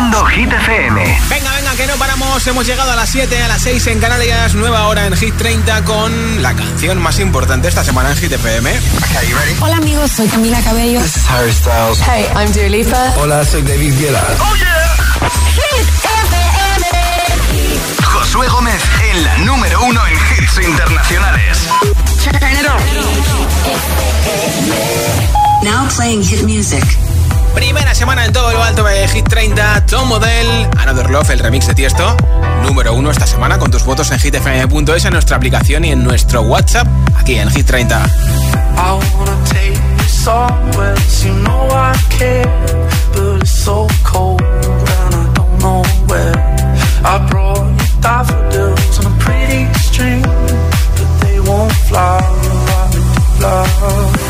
Haciendo Hit FM. Venga, venga, que no paramos. Hemos llegado a las 7, a las 6 en Canarias. Nueva hora en Hit 30 con la canción más importante esta semana en Hit FM. Hola amigos, soy Camila Cabello. This is Harry Styles. Hey, I'm Dua Lipa. Hola, soy David Guetta. ¡Oh, yeah! Hit FM. Josué Gómez en la número uno en hits internacionales. Now playing hit music. Primera semana en todo lo alto de Hit 30, Tom Model, Another Love, el remix de Tiesto. Número uno esta semana con tus votos en hitfm.es, en nuestra aplicación y en nuestro WhatsApp, aquí en Hit 30. I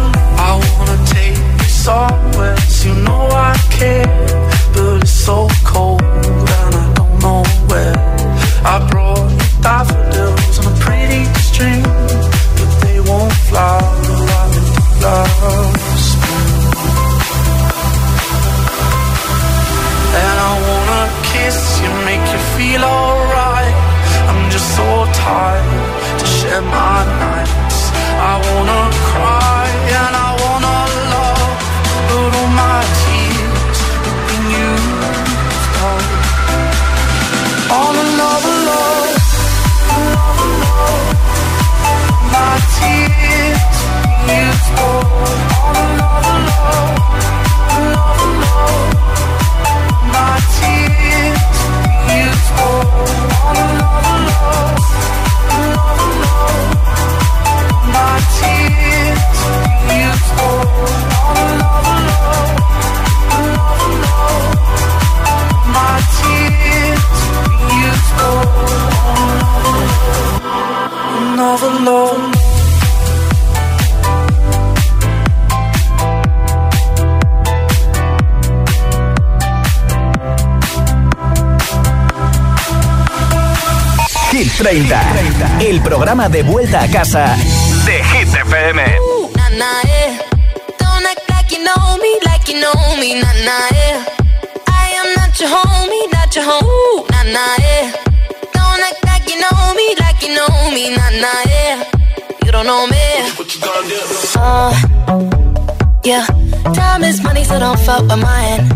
casa de Hit FM. Nah, nah, yeah. Don't act me, like you know me, nah, nah, yeah. I am not your homie, not your like you know me, like you know me, nah, nah, yeah. You me. What? Uh. Time is money, so don't fuck with mine.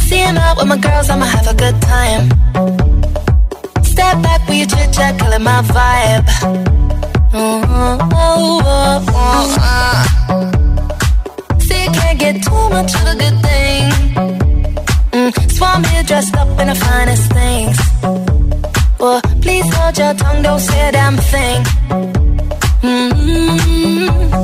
Seeing out with my girls, I'ma have a good time. Step back your chit chat, killing my vibe. Mm-hmm. Oh, oh, oh, uh. See, can't get too much of a good thing. Mm, so I'm here dressed up in the finest things. Well, please hold your tongue, don't say a damn thing. Mm-hmm.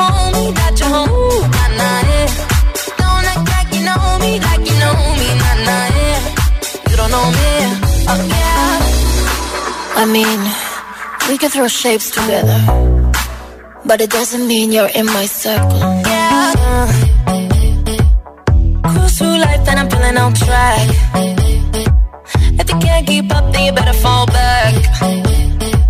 Oh. I mean, we can throw shapes together, but it doesn't mean you're in my circle. Yeah. Cruise through life and I'm feeling on track. If you can't keep up, then you better fall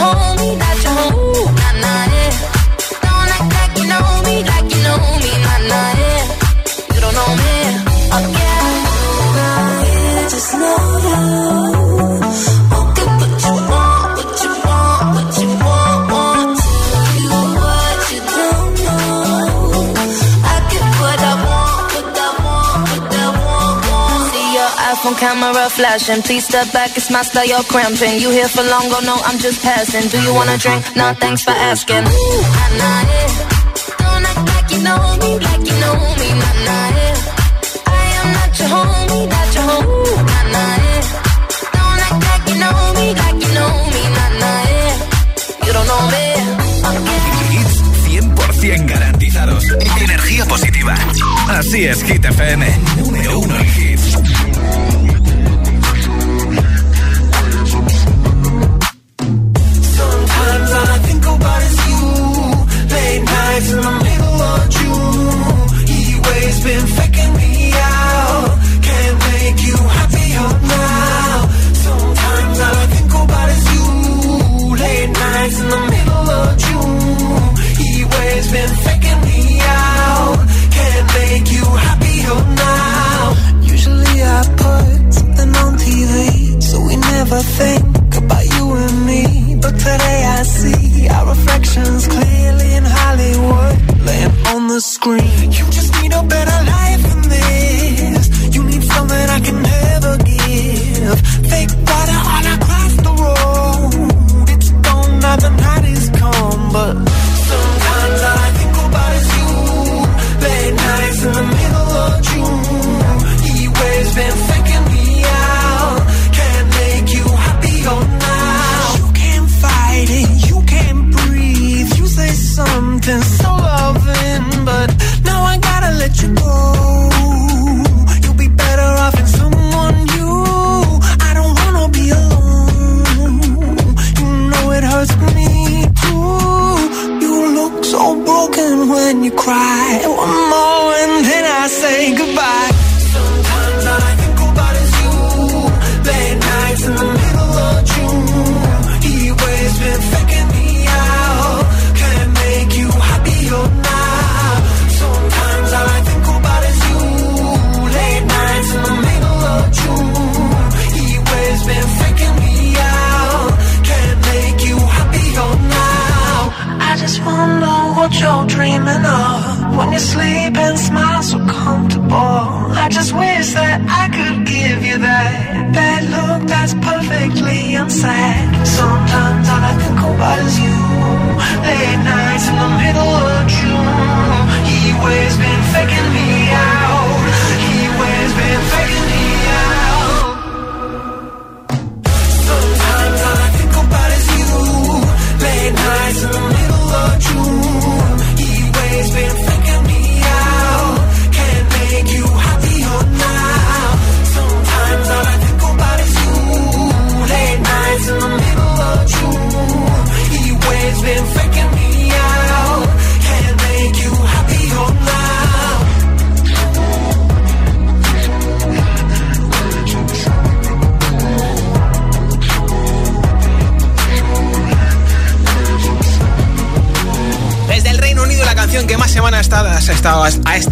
not iPhone camera flashing, please step back, it's my style, you're cramping. You here for long, go no, I'm just passing. Do you wanna drink? Nah, thanks for asking. Ooh, nah, nah, yeah. Don't act like you know me, like you know me, nah, nah, yeah. I am not your homie, not your homie, nah, nah, yeah. Don't act like you know me, like you know me, nah, nah, yeah. You don't know me. Hits 100% garantizados. Energía positiva. Así es, Hit FM.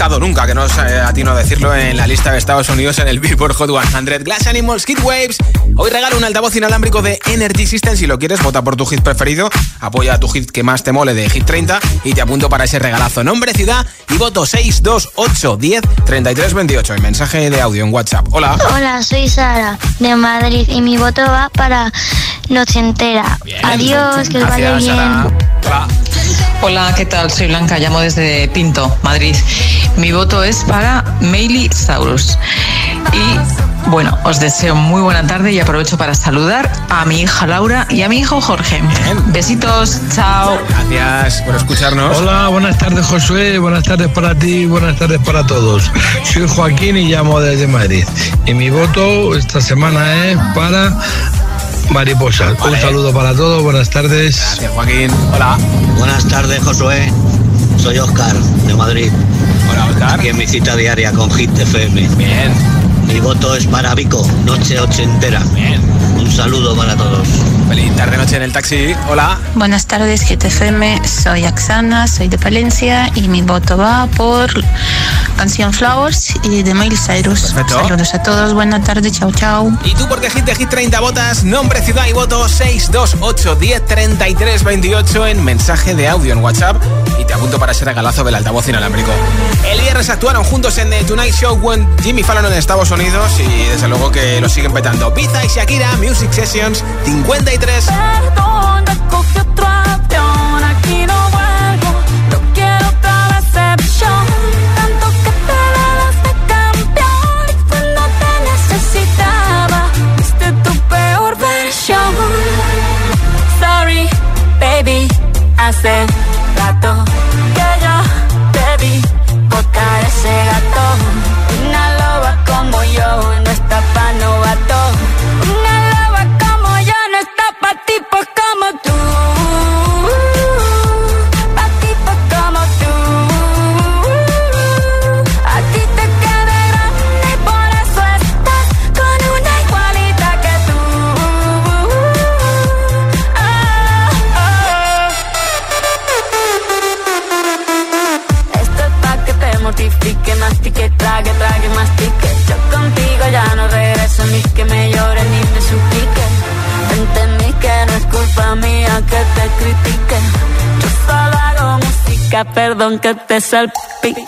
Estado nunca, que no es eh, a ti no decirlo, en la lista de Estados Unidos en el Billboard Hot 100. Glass Animals, Kid Waves. Hoy regalo un altavoz inalámbrico de Energy System. Si lo quieres, vota por tu hit preferido, apoya a tu hit que más te mole de Hit 30 y te apunto para ese regalazo. Nombre, ciudad y voto 628 10 33 28. El mensaje de audio en WhatsApp. Hola. Hola, soy Sara de Madrid y mi voto va para Noche Entera. Adiós, que os vaya bien. Hola. Hola, ¿qué tal? Soy Blanca, llamo desde Pinto, Madrid. Mi voto es para Meili Saurus. Y bueno, os deseo muy buena tarde y aprovecho para saludar a mi hija Laura y a mi hijo Jorge. Besitos, chao. Gracias por escucharnos. Hola, buenas tardes Josué, buenas tardes para ti, buenas tardes para todos. Soy Joaquín y llamo desde Madrid. Y mi voto esta semana es para Mariposa. Un saludo para todos, buenas tardes. Gracias, Joaquín. Hola. Buenas tardes, Josué. Soy Oscar, de Madrid. Aquí en mi cita diaria con Hit FM. Bien. Mi voto es para Vico, noche ochentera. Bien. Un saludo para todos. Feliz tarde noche en el taxi. Hola. Buenas tardes, GTFM. Soy Axana, soy de Palencia y mi voto va por canción Flowers y de Miley Cyrus. Perfecto. Saludos a todos, buena tarde, chao, chao. ¿Y tú por qué hit de hit 30 votas? Nombre, ciudad y voto 628 10 33 28 en mensaje de audio en WhatsApp. Y te apunto para ese regalazo del altavoz inalámbrico. El viernes actuaron juntos en The Tonight Show con Jimmy Fallon en Estados Unidos y desde luego que lo siguen petando. Pizza y Shakira, Music Sessions 53. Perdón, recogí otro avión, aquí no vuelvo, no quiero otra decepción. Tanto que te dabas de campeón y cuando te necesitaba, viste tu peor versión. Sorry, baby, hace rato que yo te vi botar ese gato. Te critique. Yo solo hago música, perdón que te salpique.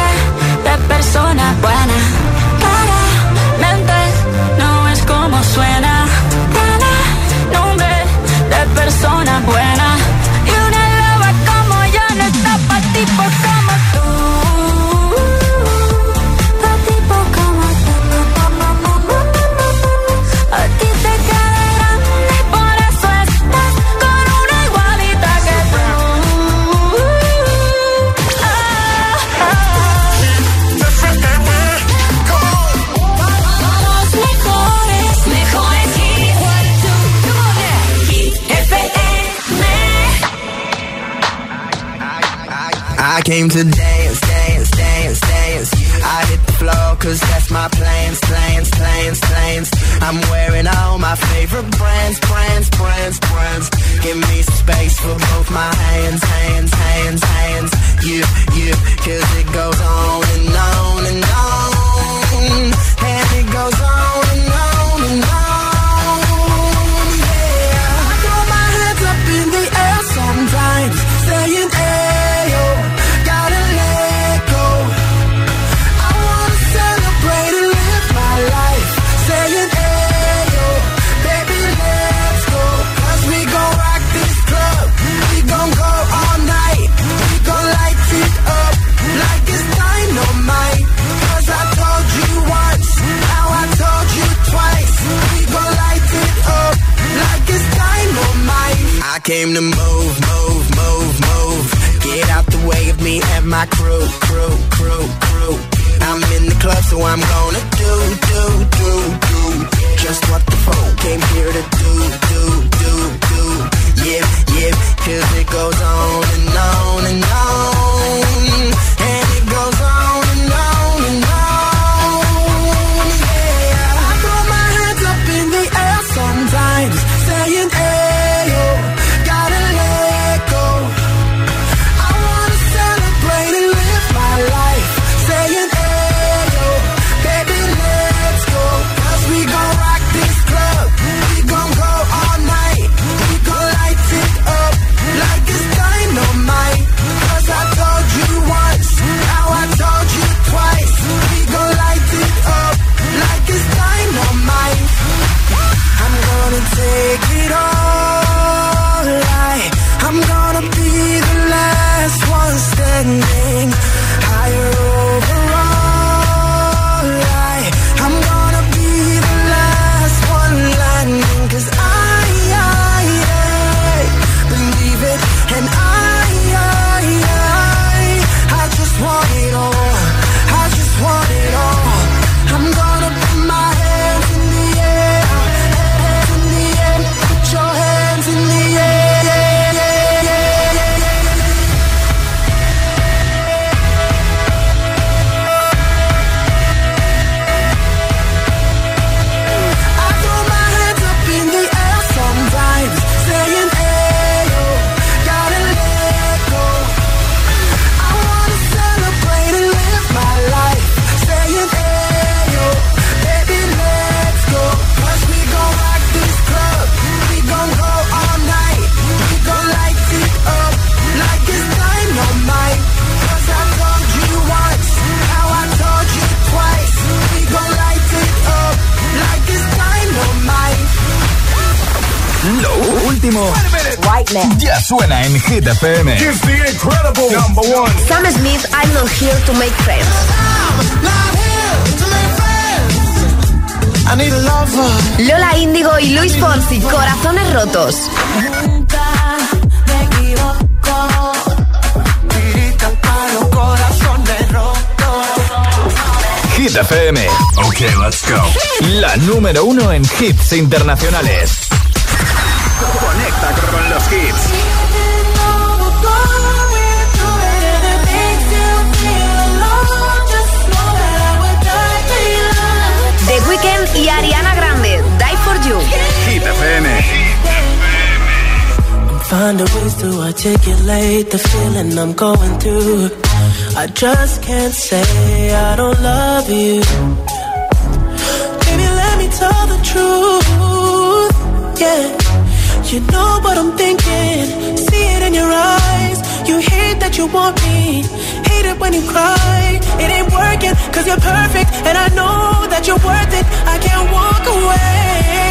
persona buena. Claramente no es como suena. Tiene nombre de persona buena. I came to dance, dance, dance, dance. I hit the floor cause that's my plans, plans, plans, plans. I'm wearing all my favorite brands, brands, brands, brands. Give me space for both my hands, hands, hands, hands. Suena en Hit FM. incredible number one. Sam Smith, I'm not here to make friends. Lola Índigo y Luis Fonsi, corazones rotos. Hit FM. Ok, let's go. La número uno en hits internacionales. Conecta con los hits. y Ariana Grande, Die For You. Hit FM. Find a ways to articulate the feeling I'm going through. I just can't say I don't love you. Baby, let me tell the truth. Yeah, you know what I'm thinking. See it in your eyes. You hate that you want me. hate it when you cry. It ain't working, cause you're perfect, and I know that you're worth it. I can't walk away.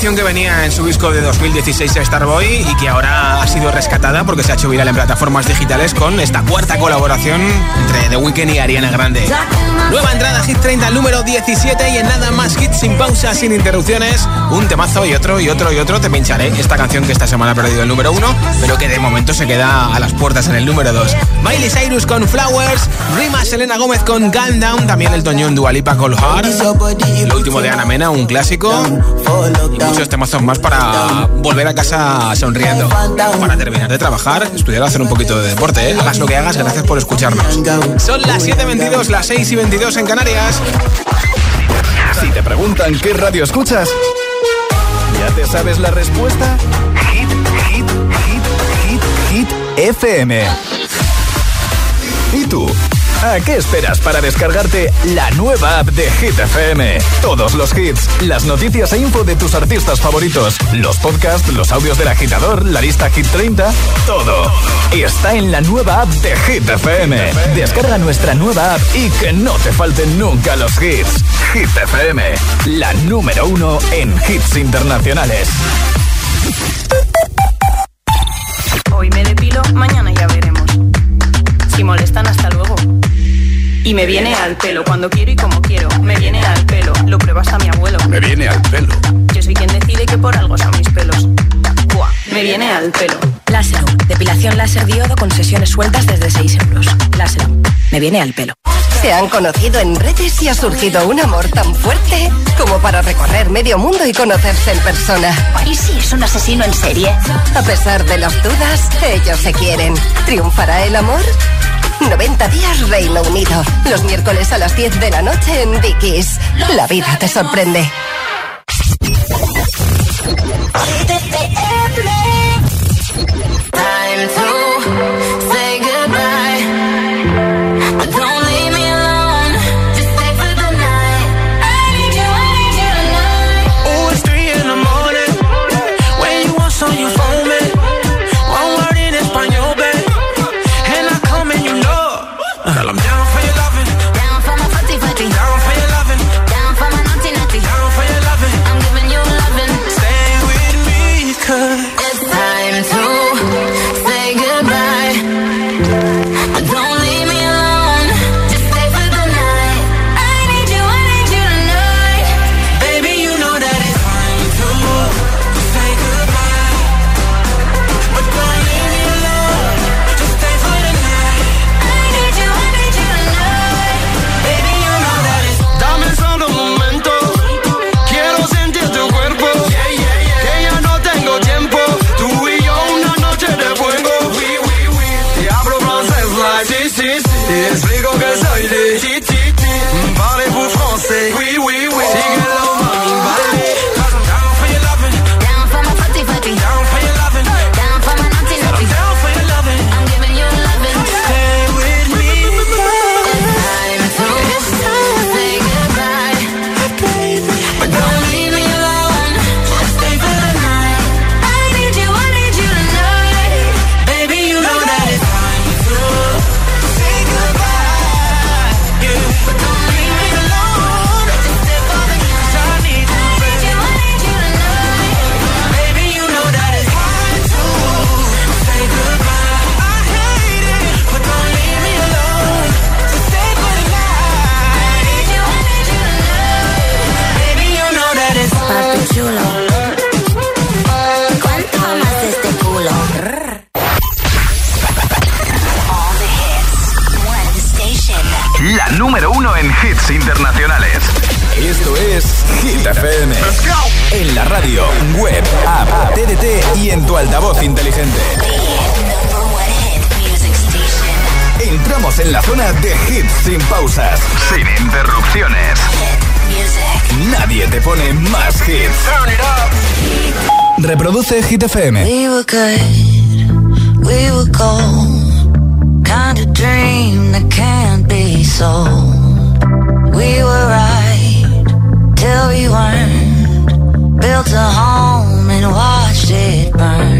canción que venía en su disco de 2016 Starboy y que ahora ha sido rescatada porque se ha hecho viral en plataformas digitales con esta cuarta colaboración entre The Weeknd y Ariana Grande. Nueva entrada Hit 30 al número 17 y en nada más hits sin pausa, sin interrupciones, un temazo y otro y otro y otro. Te pincharé esta canción que esta semana ha perdido el número 1, pero que de momento se queda a las puertas en el número 2. Miley Cyrus con Flowers, Rima Selena Gómez con Calm Down, también el Toñón Dualipa con Heart, lo último de Ana Mena, un clásico muchos temazos más para volver a casa sonriendo. Para terminar de trabajar, estudiar hacer un poquito de deporte. ¿eh? Hagas lo que hagas, gracias por escucharnos. Son las 7.22, las 6 y 22 en Canarias. Si te preguntan qué radio escuchas, ¿ya te sabes la respuesta? Hit, hit, hit, hit, hit, FM. ¿Y tú? ¿A qué esperas para descargarte la nueva app de Hit FM? Todos los hits, las noticias e info de tus artistas favoritos, los podcasts, los audios del agitador, la lista Hit 30, todo. Está en la nueva app de Hit FM. Descarga nuestra nueva app y que no te falten nunca los hits. Hit FM, la número uno en hits internacionales. Hoy me depilo, mañana ya veremos. Si molestan. Y me viene al pelo cuando quiero y como quiero. Me viene al pelo, lo pruebas a mi abuelo. Me viene al pelo. Yo soy quien decide que por algo son mis pelos. Buah, me viene al pelo. Láser, depilación láser diodo con sesiones sueltas desde 6 euros. Láser, me viene al pelo. Se han conocido en redes y ha surgido un amor tan fuerte como para recorrer medio mundo y conocerse en persona. ¿Y si es un asesino en serie? A pesar de las dudas, ellos se quieren. ¿Triunfará el amor? 90 días Reino Unido. Los miércoles a las 10 de la noche en Dickies. La vida te sorprende. Time Reproduce Hit FM. We were good, we were gold. Kind of dream that can't be sold. We were right till we weren't. Built a home and watched it burn.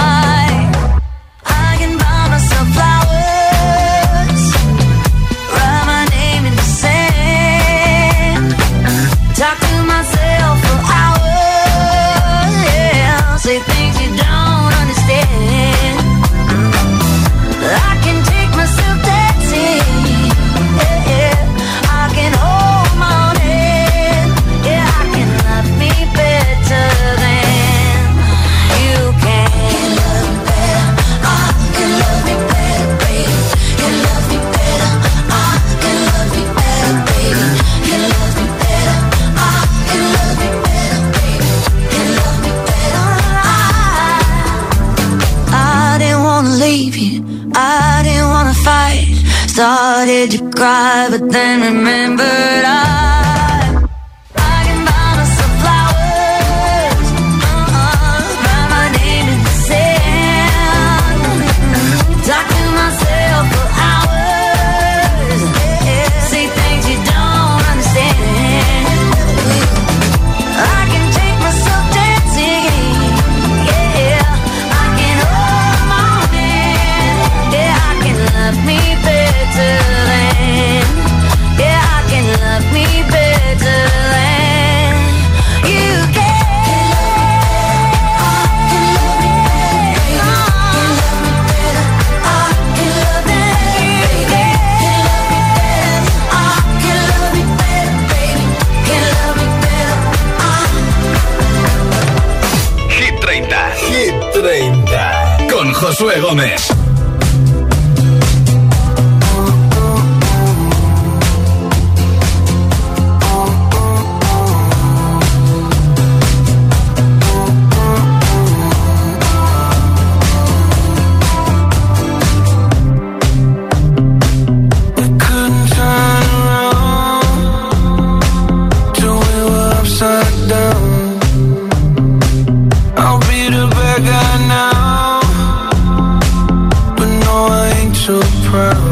but then remember so proud.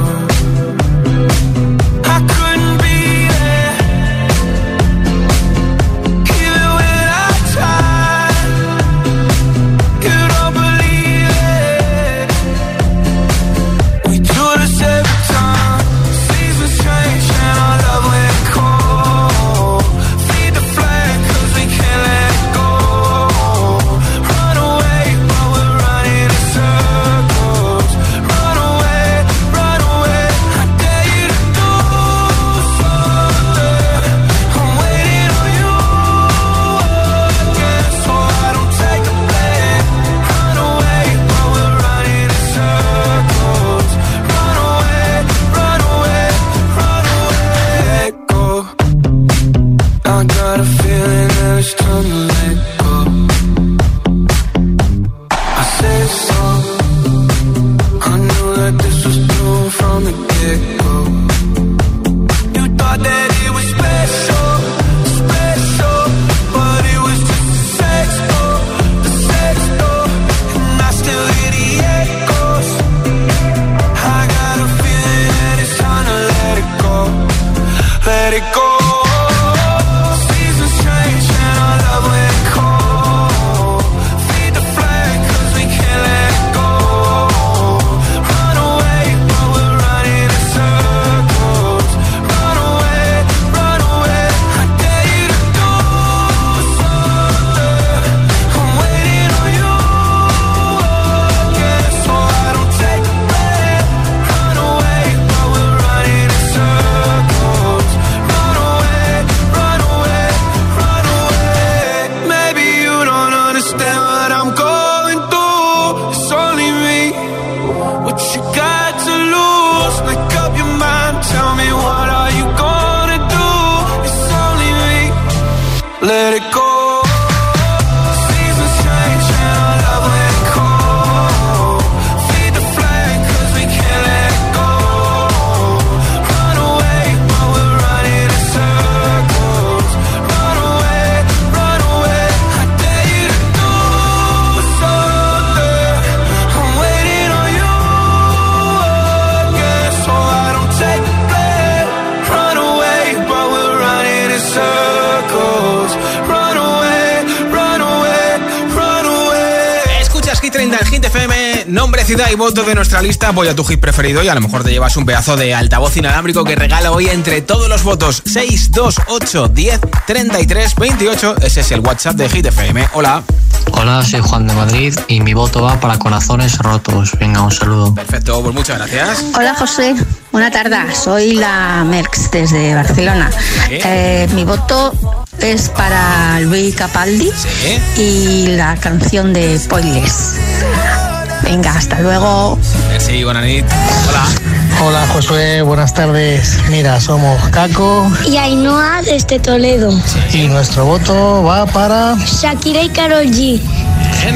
Y voto de nuestra lista. Voy a tu hit preferido y a lo mejor te llevas un pedazo de altavoz inalámbrico que regalo hoy entre todos los votos. 6, 2, 8, 10, 33, 28. Ese es el WhatsApp de Hit FM. Hola. Hola, soy Juan de Madrid y mi voto va para Corazones Rotos. Venga, un saludo. Perfecto, pues muchas gracias. Hola José, buena tarde. Soy la Merx desde Barcelona. Eh, mi voto es para Luis Capaldi y la canción de Poiles. Venga, hasta luego. Sí, buena nit. Hola. Hola Josué, buenas tardes. Mira, somos Caco Y Ainhoa desde Toledo. y nuestro voto va para... Shakira y Karol G.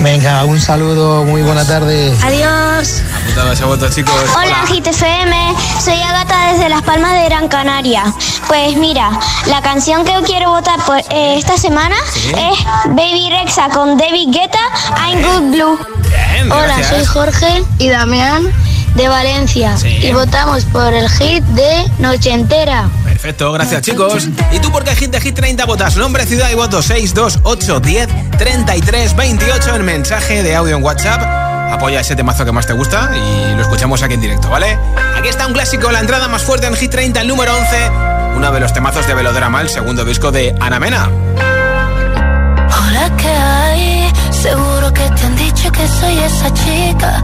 Venga, un saludo, muy buena tarde. Adiós. Apuntado ese voto, chicos. Hola, Hit FM. Soy Agata desde Las Palmas de Gran Canaria. Pues mira, la canción que quiero votar por eh, esta semana es Baby Rexa con David Guetta, I'm Good Blue. Hola, soy Jorge y Damián de Valencia. Y votamos por el hit de Noche Entera. Perfecto, gracias chicos. ¿Y tú por qué Hit de Hit 30 votas? Nombre, ciudad y voto 6, 2, 8, 10, 33, 28 en mensaje de audio en WhatsApp. Apoya ese temazo que más te gusta y lo escuchamos aquí en directo, ¿vale? Aquí está un clásico, la entrada más fuerte en Hit 30, el número 11. Uno de los temazos de Velodrama, el segundo disco de Ana Mena. Hola, ¿qué hay? Seguro que te han dicho que soy esa chica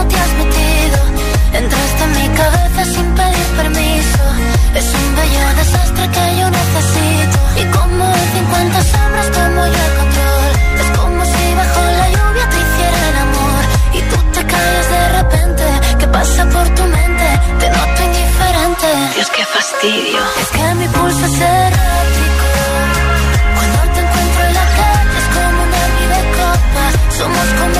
Cómo te has metido. Entraste en mi cabeza sin pedir permiso. Es un bello desastre que yo necesito. Y como en 50 sombras tomo yo el control. Es como si bajo la lluvia te hiciera el amor. Y tú te callas de repente. ¿Qué pasa por tu mente? Te noto indiferente. Dios, qué fastidio. Es que mi pulso es errático. Cuando te encuentro en la calle es como un herbi de copa. Somos como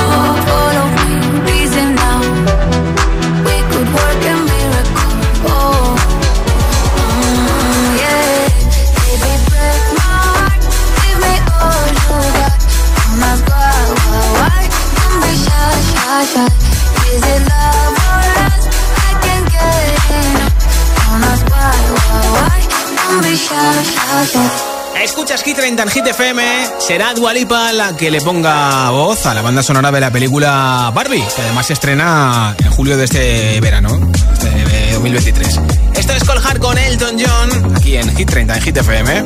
Escuchas Hit 30 en Hit FM. Será Dualipa la que le ponga voz a la banda sonora de la película Barbie, que además se estrena en julio de este verano, de 2023. Esto es Coljar con Elton John, aquí en Hit 30 en Hit FM.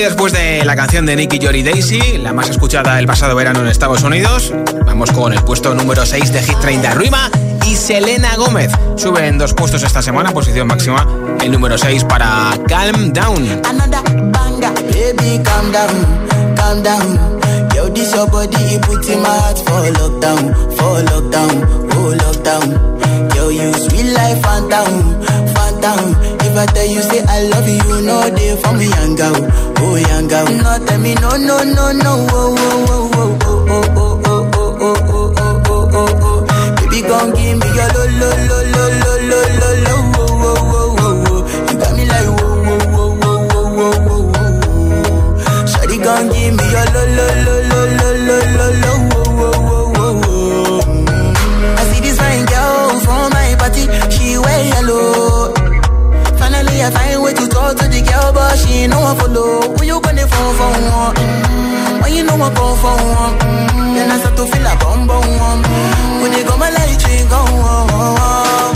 Después de la canción de Nicky Jory Daisy, la más escuchada el pasado verano en Estados Unidos, vamos con el puesto número 6 de Hit 30 Ruima y Selena Gómez. Suben dos puestos esta semana, posición máxima, el número 6 para Calm Down. I tell you, say I love you, know they for me, young girl, oh young girl. No, tell me, no, no, no, no, oh, oh, oh, oh, oh, oh, oh, oh, oh, oh, oh, oh, oh, oh. Baby, gon' give me your lo, lo, lo, lo, lo, lo, lo, lo, oh, oh, oh, oh, oh. You got me like, whoa, whoa, whoa, whoa, whoa, whoa, whoa, whoa. Shawty gon' give me your lo, lo, lo, Finally, I find way to talk to the girl, but she ain't no one follow. Who you gonna phone for one? Mm-hmm. When you know I come for one, mm-hmm. then I start to feel a bum bum. When they go my light, we go on. Yeah,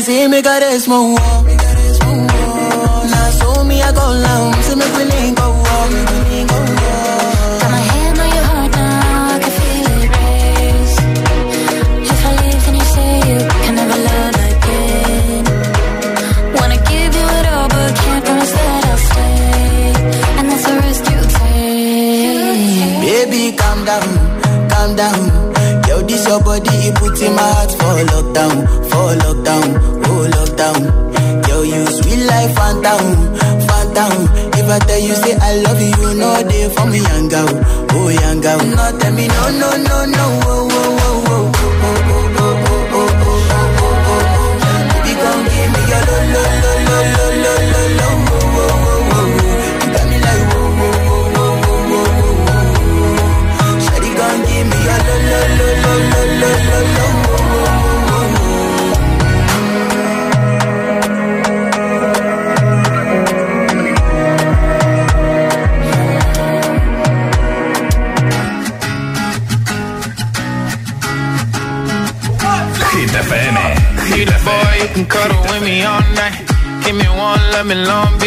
Crazy me got a small phantom. If I tell you say I love you, you know they for me, young girl, oh young. No, tell me no, no, no, no, oh,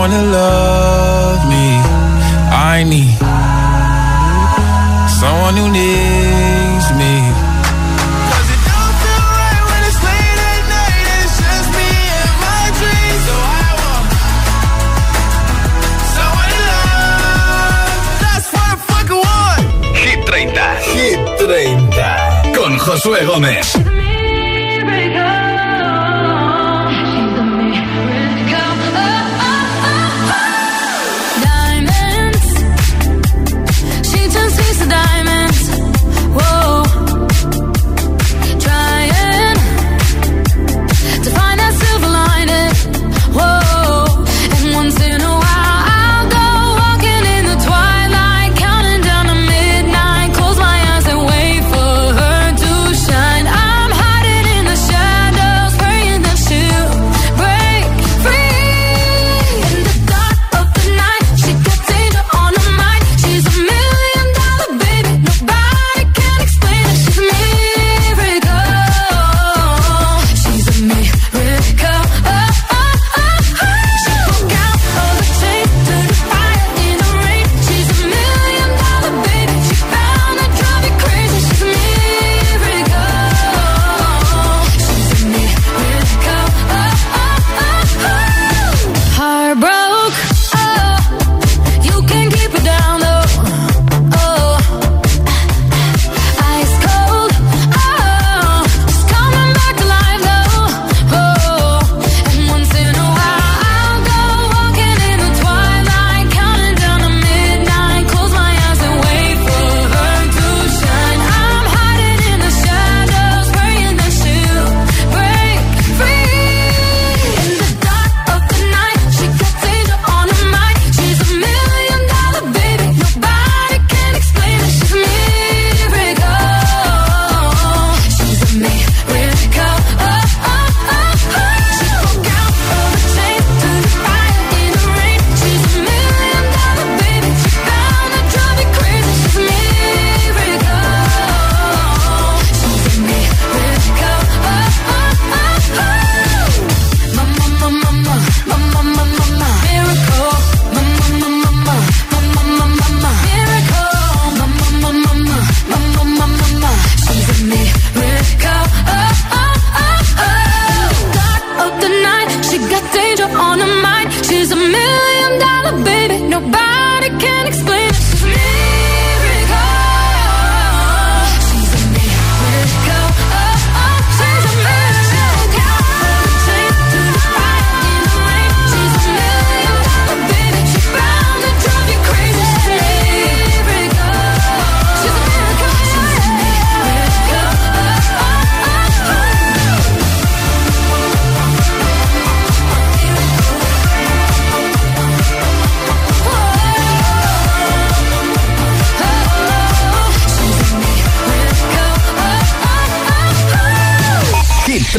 someone to love me. I need someone who needs me. 'Cause it don't feel right when it's late at night and it's just me and my dreams. So I want someone to love. That's what I fucking want. Hit 30. Hit 30. Con Josué Gómez.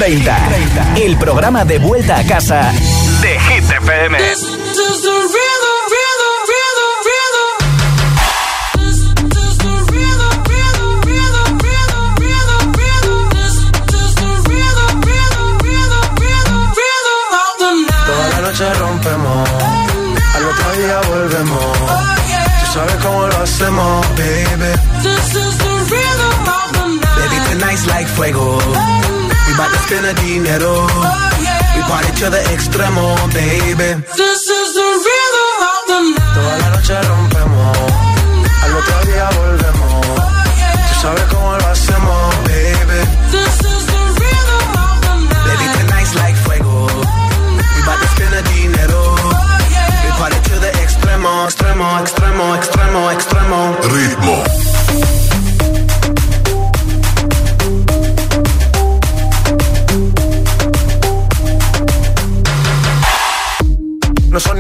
30, el programa de vuelta a casa de Hit FM. Toda la noche rompemos, al otro día volvemos. Tú sabes cómo lo hacemos, baby. Baby, tonight's like fuego. We bout to spend the dinero. We party to the extremo, baby. Toda la noche rompemos, al otro día volvemos. Tú sabes cómo lo hacemos, baby. Baby, tonight's like fuego. We bout to spend the dinero. We party to the extremo, extremo, extremo, extremo, extremo. Ritmo.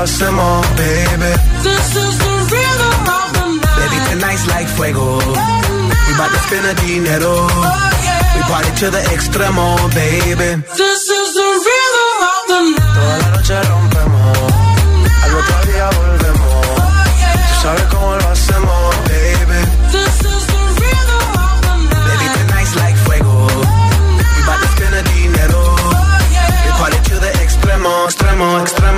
sabes cómo lo hacemos, baby. Baby, tonight's like fuego. We bout to spend the dinero. We party to the extremo, baby. Toda la noche rompemos, al otro día volvemos. Tú sabes cómo lo hacemos, baby. Baby, tonight's like fuego. We bout to spend the dinero. We party to the extremo, extremo, extremo,